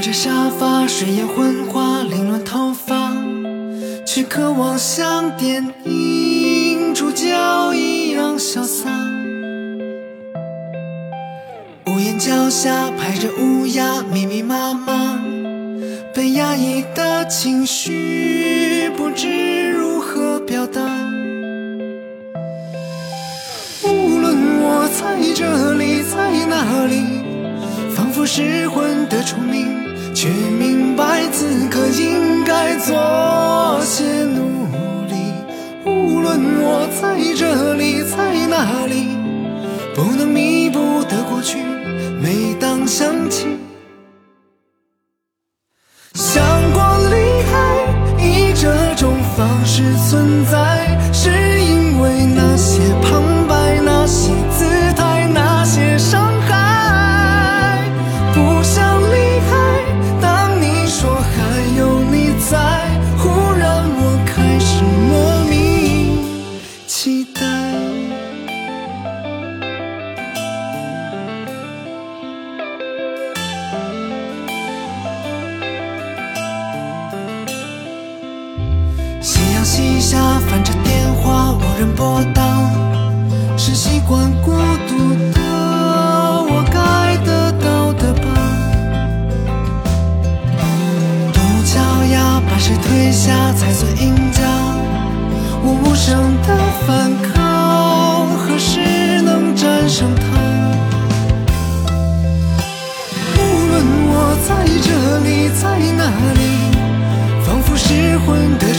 抱着沙发，睡眼昏花，凌乱头发，却渴望像电影主角一样潇洒。屋檐脚下排着乌鸦，密密麻麻，被压抑的情绪不知如何表达。无论我在这里，在哪里。仿佛失魂的虫鸣，却明白此刻应该做些努力。无论我在这里，在哪里，不能弥补的过去，每当想起，夕阳西下，翻着电话，无人拨打，是习惯孤独的我该得到的吧。独木桥呀，把谁推下才算赢家？我无声的反抗，何时能战胜他？无论我在这里，在哪里。仿佛失魂的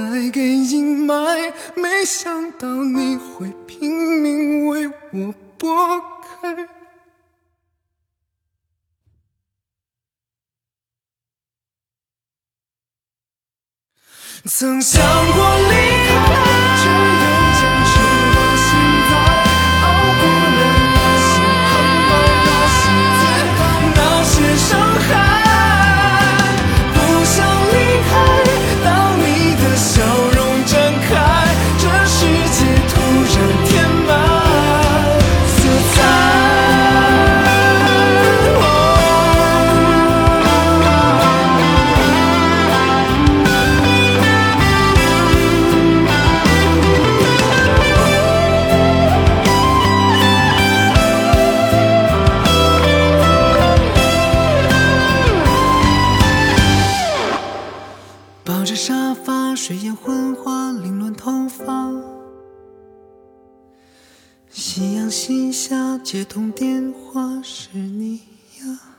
带给阴霾，没想到你会拼命为我拨开。曾想过离开抱着沙发，睡眼昏花，凌乱头发。夕阳西下，接通电话，是你呀